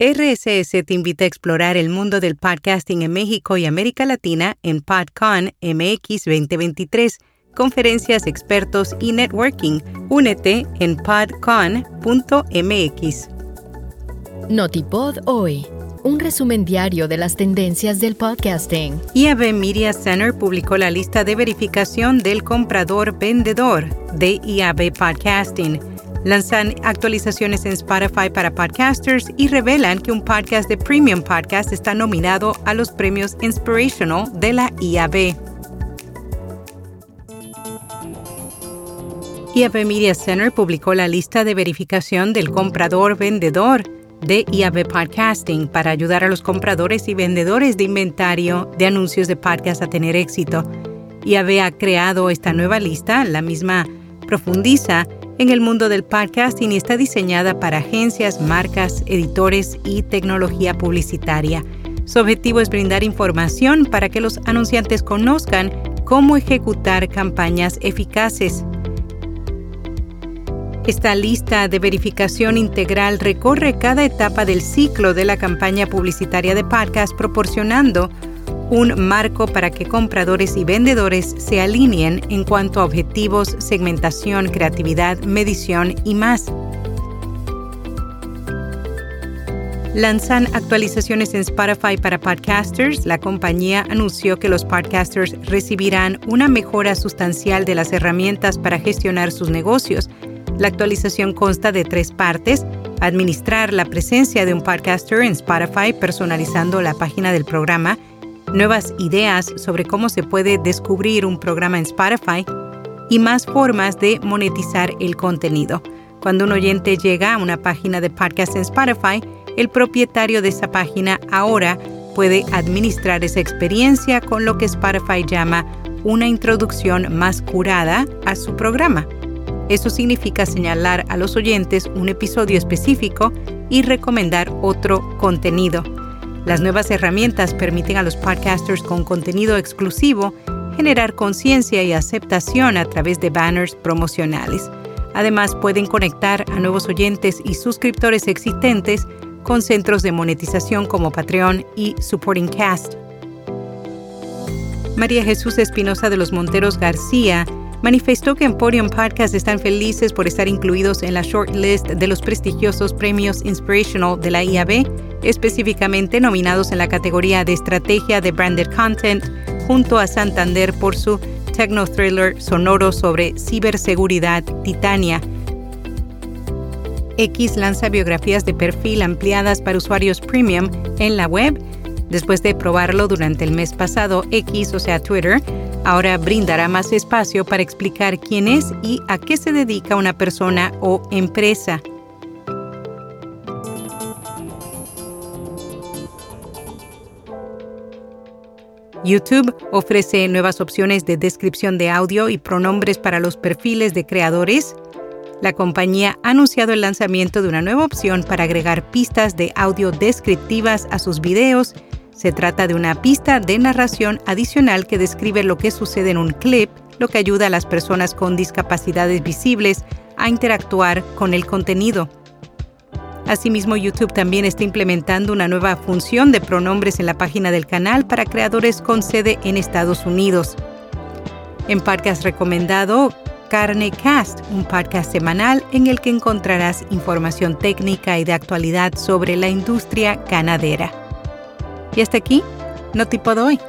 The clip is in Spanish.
RSS te invita a explorar el mundo del podcasting en México y América Latina en PodCon MX 2023, conferencias, expertos y networking. Únete en podcon.mx. Notipod hoy. Un resumen diario de las tendencias del podcasting. IAB Media Center publicó la lista de verificación del comprador vendedor de IAB Podcasting Lanzan actualizaciones en Spotify para podcasters y revelan que un podcast de Premium Podcast está nominado a los premios Inspirational de la IAB. IAB Media Center publicó la lista de verificación del comprador-vendedor de IAB Podcasting para ayudar a los compradores y vendedores de inventario de anuncios de podcast a tener éxito. IAB ha creado esta nueva lista, la misma profundiza en el mundo del podcasting está diseñada para agencias, marcas, editores y tecnología publicitaria. Su objetivo es brindar información para que los anunciantes conozcan cómo ejecutar campañas eficaces. Esta lista de verificación integral recorre cada etapa del ciclo de la campaña publicitaria de podcast proporcionando un marco para que compradores y vendedores se alineen en cuanto a objetivos, segmentación, creatividad, medición y más. Lanzan actualizaciones en Spotify para podcasters. La compañía anunció que los podcasters recibirán una mejora sustancial de las herramientas para gestionar sus negocios. La actualización consta de tres partes. Administrar la presencia de un podcaster en Spotify personalizando la página del programa nuevas ideas sobre cómo se puede descubrir un programa en Spotify y más formas de monetizar el contenido. Cuando un oyente llega a una página de podcast en Spotify, el propietario de esa página ahora puede administrar esa experiencia con lo que Spotify llama una introducción más curada a su programa. Eso significa señalar a los oyentes un episodio específico y recomendar otro contenido. Las nuevas herramientas permiten a los podcasters con contenido exclusivo generar conciencia y aceptación a través de banners promocionales. Además, pueden conectar a nuevos oyentes y suscriptores existentes con centros de monetización como Patreon y Supporting Cast. María Jesús Espinosa de los Monteros García manifestó que Emporium Podcast están felices por estar incluidos en la shortlist de los prestigiosos premios Inspirational de la IAB, específicamente nominados en la categoría de estrategia de branded content, junto a Santander por su techno thriller sonoro sobre ciberseguridad Titania. X lanza biografías de perfil ampliadas para usuarios premium en la web. Después de probarlo durante el mes pasado, X, o sea Twitter, Ahora brindará más espacio para explicar quién es y a qué se dedica una persona o empresa. YouTube ofrece nuevas opciones de descripción de audio y pronombres para los perfiles de creadores. La compañía ha anunciado el lanzamiento de una nueva opción para agregar pistas de audio descriptivas a sus videos se trata de una pista de narración adicional que describe lo que sucede en un clip, lo que ayuda a las personas con discapacidades visibles a interactuar con el contenido. Asimismo, YouTube también está implementando una nueva función de pronombres en la página del canal para creadores con sede en Estados Unidos. En podcast recomendado, Carne Cast, un podcast semanal en el que encontrarás información técnica y de actualidad sobre la industria ganadera. Y hasta aquí, no tipo de hoy.